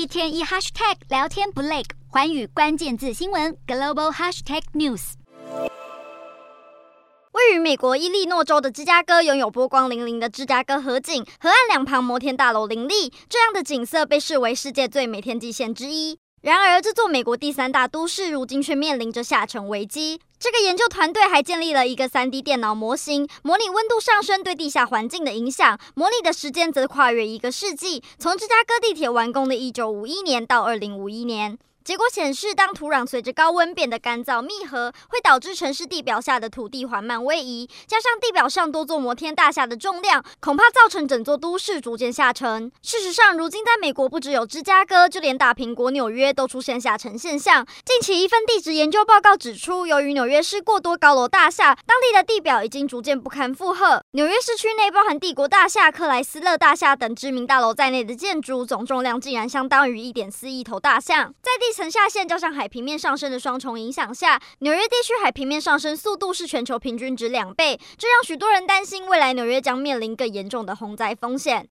一天一 hashtag 聊天不累，环宇关键字新闻 global hashtag news。位于美国伊利诺州的芝加哥，拥有波光粼粼的芝加哥河景，河岸两旁摩天大楼林立，这样的景色被视为世界最美天际线之一。然而，这座美国第三大都市如今却面临着下沉危机。这个研究团队还建立了一个 3D 电脑模型，模拟温度上升对地下环境的影响，模拟的时间则跨越一个世纪，从芝加哥地铁完工的1951年到2051年。结果显示，当土壤随着高温变得干燥密合，会导致城市地表下的土地缓慢位移，加上地表上多座摩天大厦的重量，恐怕造成整座都市逐渐下沉。事实上，如今在美国，不只有芝加哥，就连大苹果纽约都出现下沉现象。近期一份地质研究报告指出，由于纽约市过多高楼大厦，当地的地表已经逐渐不堪负荷。纽约市区内包含帝国大厦、克莱斯勒大厦等知名大楼在内的建筑，总重量竟然相当于一点四亿头大象，在地。层下陷加上海平面上升的双重影响下，纽约地区海平面上升速度是全球平均值两倍，这让许多人担心未来纽约将面临更严重的洪灾风险。